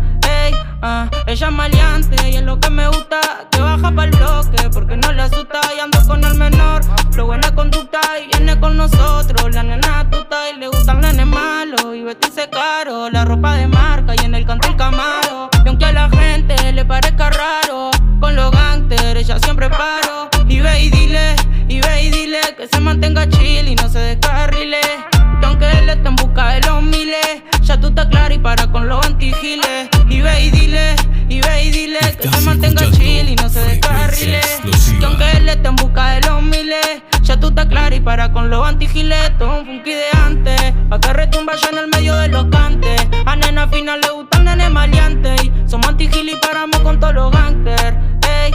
Ah, ella es maleante y es lo que me gusta. Que baja pa'l bloque porque no le asusta. Y ando con el menor. Lo buena conducta y viene con nosotros. La nena tuta y le gustan nenes malos. Y vestirse caro, la ropa de marca y en el canto el camaro. Y aunque a la gente le parezca raro, con los gangsters ella siempre paro. Y ve y dile, y ve y dile que se mantenga chill y no se descarrile. Que aunque él esté en busca de los miles, ya tú estás clara y para con los antigiles. Y ve y dile, y ve y dile que se mantenga chill y no se descarrile. Que aunque él esté en busca de los miles, ya tú estás clara y para con los antigiles. Todo un funky de antes, pa' que retumba ya en el medio de los cantes. A nena final le gustan nene maleante. Somos antigiles y paramos con todos los gangsters. Ey,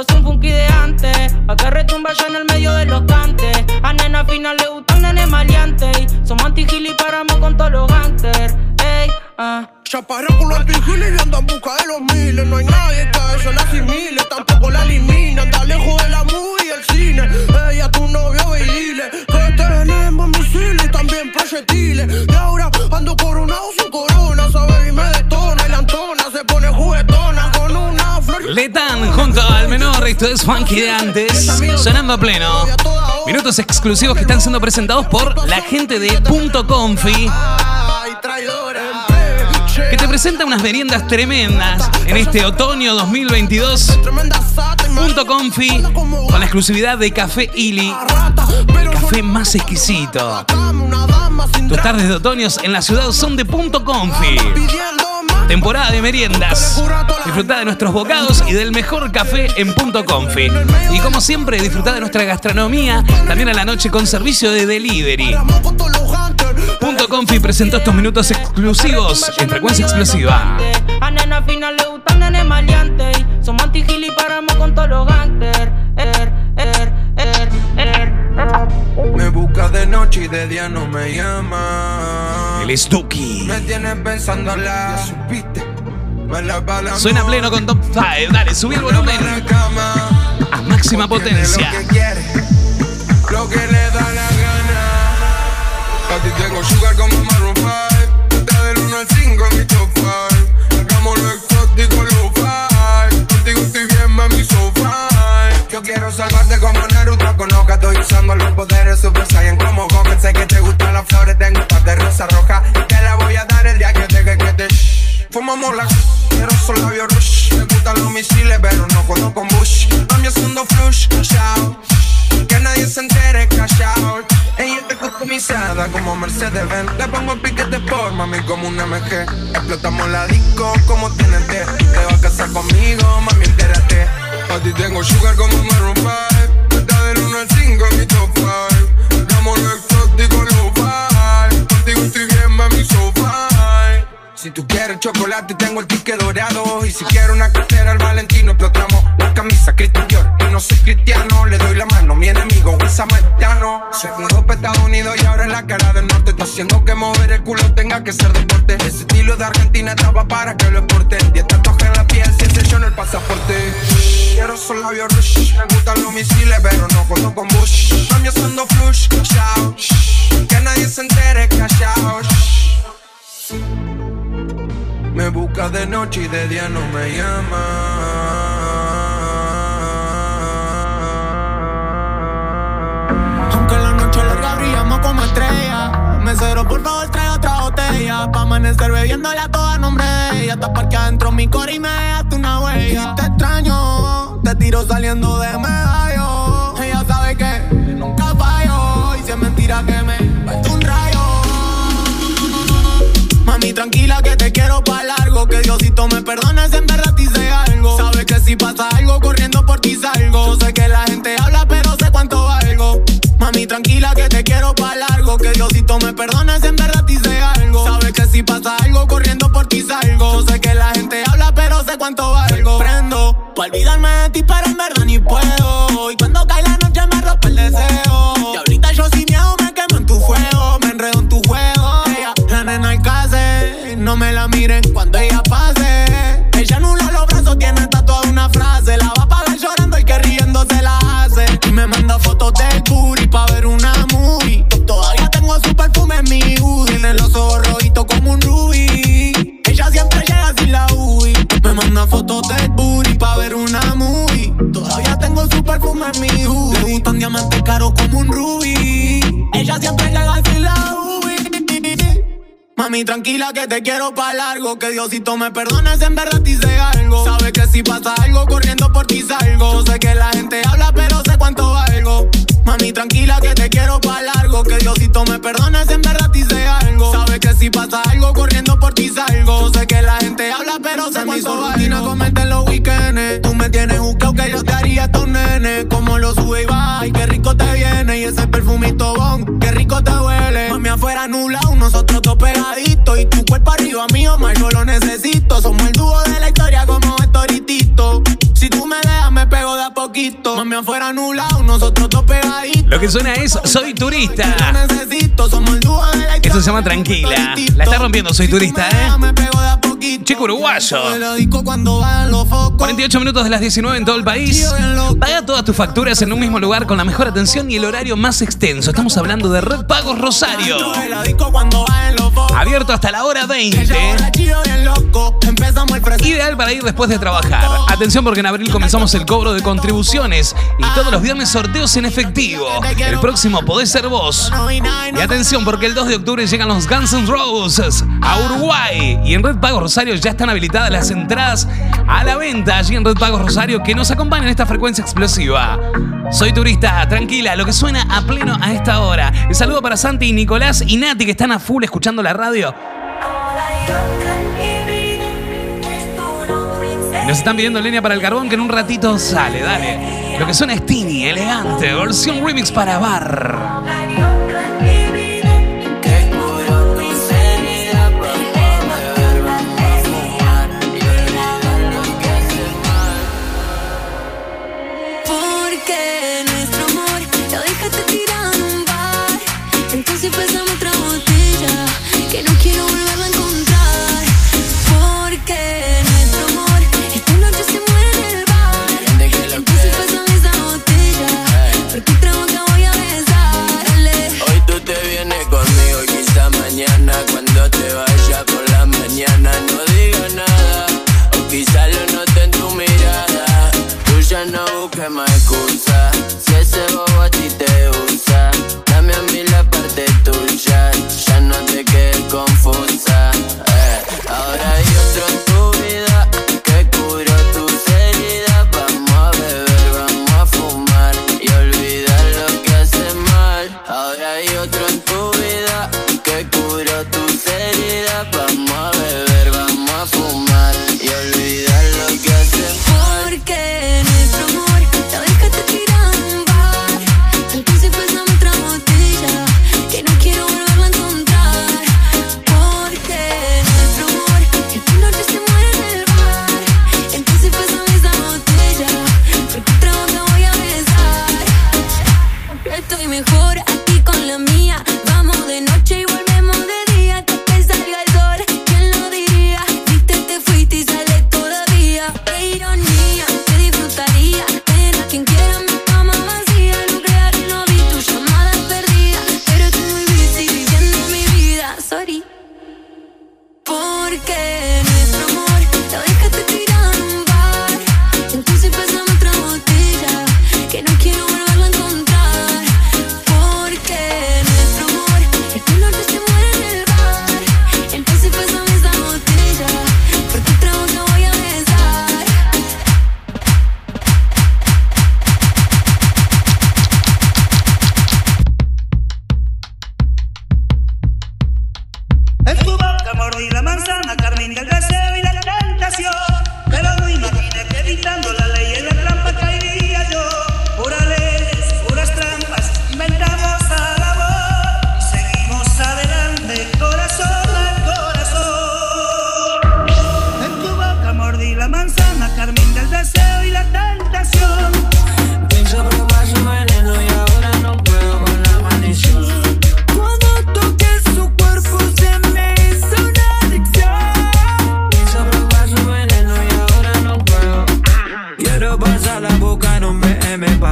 es un funky de antes, pa' que retumba ya en el medio de los cantes. A nena final le gustan nene maleante. Somos antigiles y paramos con todos los gangsters. Ey, ah. Paré con los vigiles y anda en busca de los miles. No hay nadie que eso la asimile, tampoco la elimina. Anda lejos de la movie y el cine. Ella, tu novio, y dile que tenemos misiles y también proyectiles. Y ahora ando coronado sin corona, ¿sabes? Y me detona. Y la antona se pone juguetona con Letan junto al menor, esto es Funky de antes, sonando a pleno. Minutos exclusivos que están siendo presentados por la gente de Punto Confi, que te presenta unas meriendas tremendas en este otoño 2022. Punto Confi, con la exclusividad de Café Ili, el café más exquisito. Tus tardes de otoños en la ciudad son de Punto Confi. Temporada de meriendas. Disfruta de nuestros bocados y del mejor café en Punto Confi. Y como siempre, disfruta de nuestra gastronomía, también a la noche con servicio de delivery. Punto Confi presentó estos minutos exclusivos en frecuencia explosiva. Me busca de noche y de día no me llama. El Stucky. Me tienes pensando la supiste. Me la bala Suena a pleno con Top 5. Dale, subí el volumen a máxima potencia. Lo que le da la gana. Pa' ti tengo sugar como Maroon 5. Está del 1 al 5 en mi top 5. Quiero salvarte como Naruto. Con Oka Estoy usando los poderes Super Saiyan como Goku. Sé que te gustan las flores, tengo un par de rosa roja Te la voy a dar el día que te que te shh. Fumamos la quiero solo labios rush. Me gustan los misiles, pero no jodo con Bush. Mami haciendo flush, chao. Que nadie se entere, out Ella está customizada como Mercedes-Benz. Le pongo piquete por mami como un MG Explotamos la disco como TNT Te vas a casar conmigo, mami, entérate A ti tengo sugar como Maroon 5 Está del 1 al 5 en mi top 5 Hagamos lo exótico, lo fine Contigo estoy bien, mami, so fine si tú quieres chocolate, tengo el ticket dorado. Y si quiero una cartera, el Valentino explotamos. La camisa Christian Dior. Y no soy cristiano, le doy la mano. Mi enemigo, un samaritano. Se mudó para Estados Unidos y ahora en la cara del norte. Está haciendo que mover el culo tenga que ser deporte. Ese estilo de Argentina estaba para que lo exporten. Diez tatuajes en la ese yo en el pasaporte. Quiero solo labios rush. Me gustan los misiles, pero no jodo con Bush. Cambio haciendo flush, chao. Que nadie se entere, out. Me busca de noche y de día no me llama. Aunque la noche larga brillamos como estrella. Mesero, por favor, trae botella. Pa' amanecer bebiéndole a toda nombre de ella. Te parqueada dentro mi core y me dejaste una huella. Y te extraño, te tiro saliendo de medallo. Ella sabe que nunca fallo. Y si es mentira que me falta un rayo. Mami, tranquila que te quiero pa' largo. Que Diosito me perdone si en verdad te hice algo. Sabes que si pasa algo corriendo por ti salgo. Sé que la gente habla, pero sé cuánto valgo. Mami, tranquila que te quiero pa' largo. Que Diosito me perdone olvidarme de ti, pero Mami, tranquila que te quiero pa' largo. Que Diosito me perdone si en verdad te hice algo. Sabes que si pasa algo corriendo por ti salgo. Sé que la gente habla, pero sé cuánto valgo. Mami, tranquila que te quiero pa' largo. Que Diosito me perdone si en verdad te hice algo. Sabes que si pasa algo corriendo por ti salgo. Sé que la gente habla, pero sé cuánto valgo. rutina comerte en los weekends. Tú me tienes buscado que yo te haría estos nenes. Como lo sube y baja, y qué rico te viene. Y ese perfumito bon, Mami, afuera nublado, nosotros dos pegaditos. Y tu cuerpo arriba mío, más lo necesito. Somos el dúo de la historia como Storitito. Si tú me dejas, me pego de a poquito. Mami, afuera nublado, nosotros dos pegaditos. Lo que suena es Soy Turista. Necesito, somos el dúo de la Esto se llama Tranquila. La está rompiendo Soy Turista, ¿eh? Chico uruguayo. 48 minutos de las 19 en todo el país. Paga todas tus facturas en un mismo lugar con la mejor atención y el horario más extenso. Estamos hablando de Red Pagos Rosario. Abierto hasta la hora 20. Ideal para ir después de trabajar. Atención porque en abril comenzamos el cobro de contribuciones y todos los viernes sorteos en efectivo. El próximo podés ser vos. Y atención porque el 2 de octubre llegan los Guns N' Roses a Uruguay. Y en Red Pagos Rosario ya están habilitadas las entradas a la venta allí en Red Pagos Rosario que nos acompañan en esta frecuencia explosiva. Soy turista, tranquila, lo que suena a pleno a esta hora. El saludo para Santi, Nicolás y Nati que están a full escuchando la radio. Y nos están pidiendo línea para el carbón que en un ratito sale, dale. Lo que suena es Tini, elegante, versión remix para bar.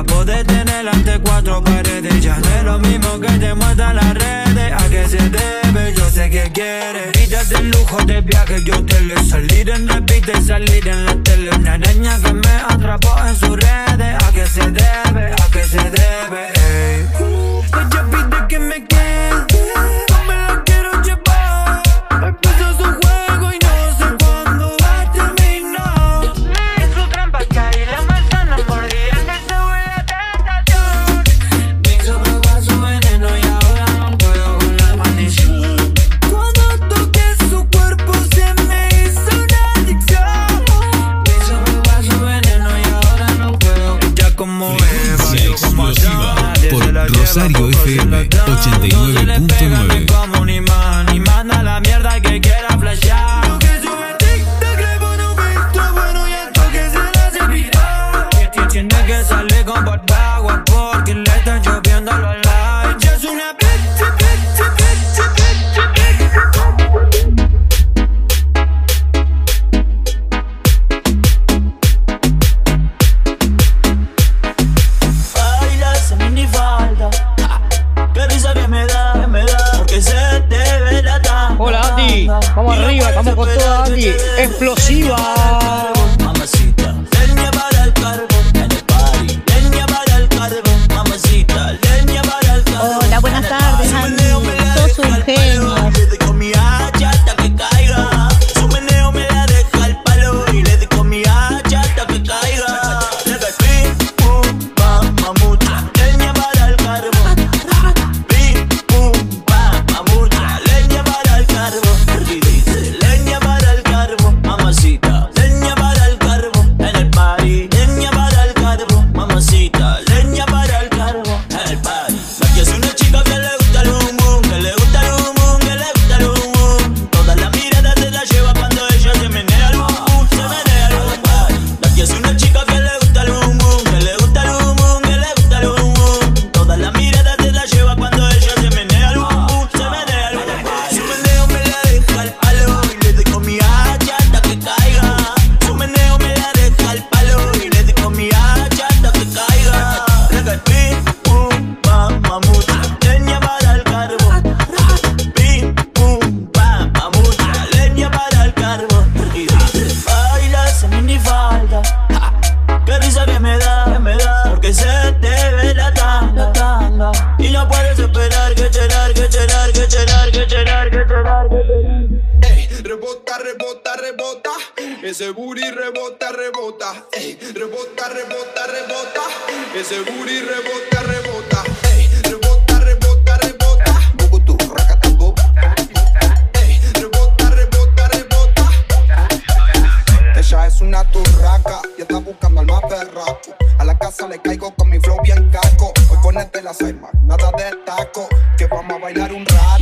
La podés tener ante cuatro paredes Ya no es lo mismo que te muestran las redes. A que se debe, yo sé que quieres. Quítate el lujo de viaje, yo te lo Salir en repite, salir en la tele. Una niña que me atrapó en sus redes. A qué se debe, a qué se debe, ey. Ella pide que me rebota, rebota. Ese booty rebota, rebota. Ey, rebota, rebota, rebota. Ese booty rebota, rebota. Ey, rebota, rebota, rebota. Bugutu, racatabu. Ey, rebota, rebota, rebota. Ella es una turraca y está buscando al más berraco. A la casa le caigo con mi flow bien caco. Hoy ponete la seima, nada de taco. Que vamos a bailar un rato.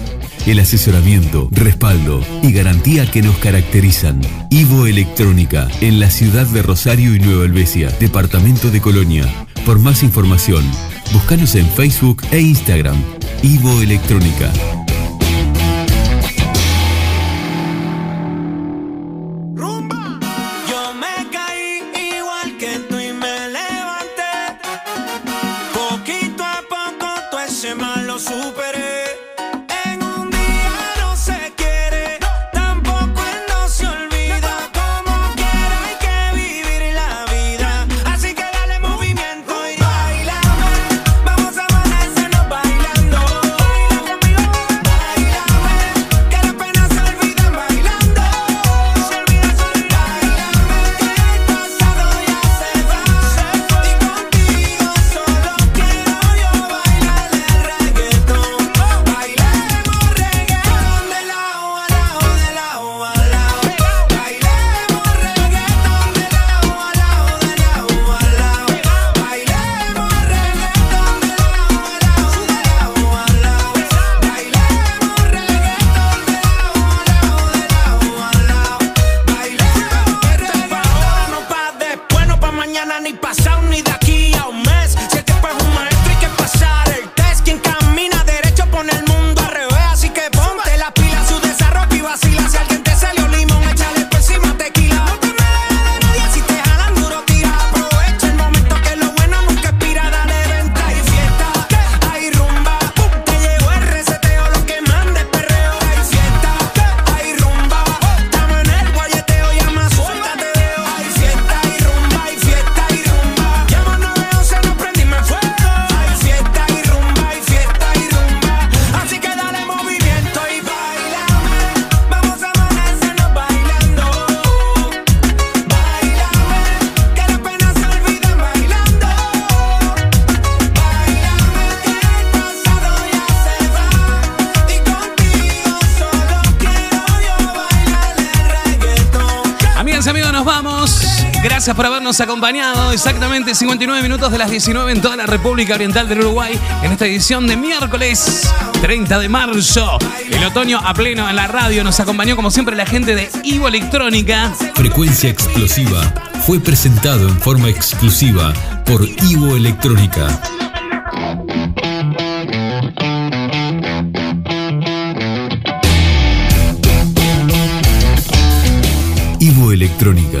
El asesoramiento, respaldo y garantía que nos caracterizan. Ivo Electrónica, en la ciudad de Rosario y Nueva Helvecia, departamento de Colonia. Por más información, búscanos en Facebook e Instagram. Ivo Electrónica. Exactamente 59 minutos de las 19 en toda la República Oriental del Uruguay. En esta edición de miércoles 30 de marzo. El otoño a pleno en la radio. Nos acompañó como siempre la gente de Ivo Electrónica. Frecuencia explosiva fue presentado en forma exclusiva por Ivo Electrónica. Ivo Electrónica,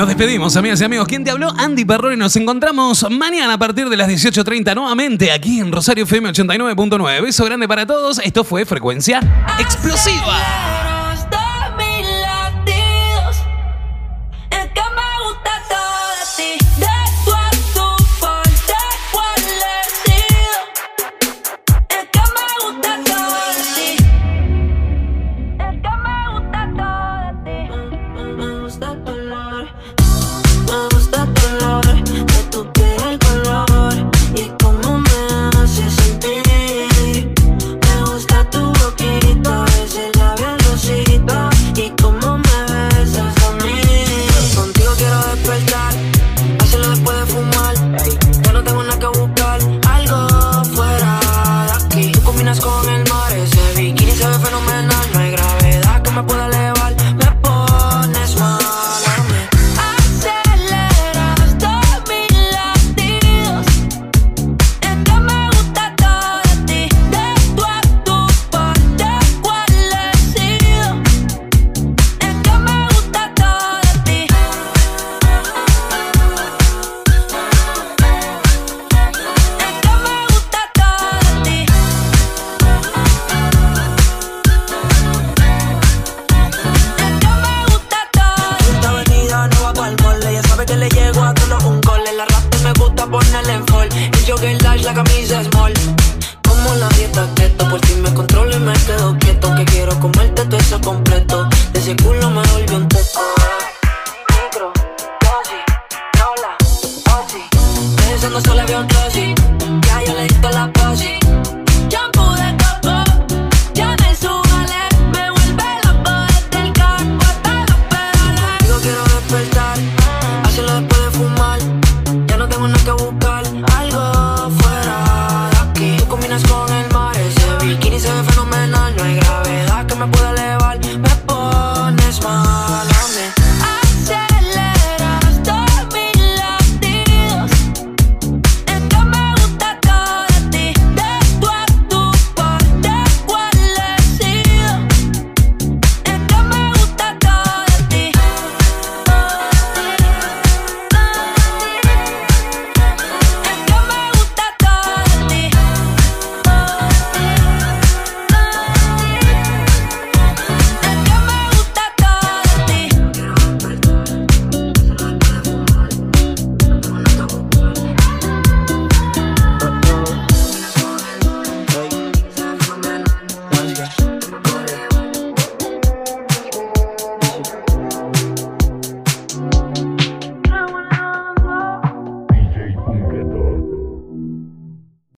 Nos despedimos, amigas y amigos. ¿Quién te habló? Andy Perroni. Nos encontramos mañana a partir de las 18.30 nuevamente aquí en Rosario FM 89.9. Beso grande para todos. Esto fue Frecuencia Explosiva.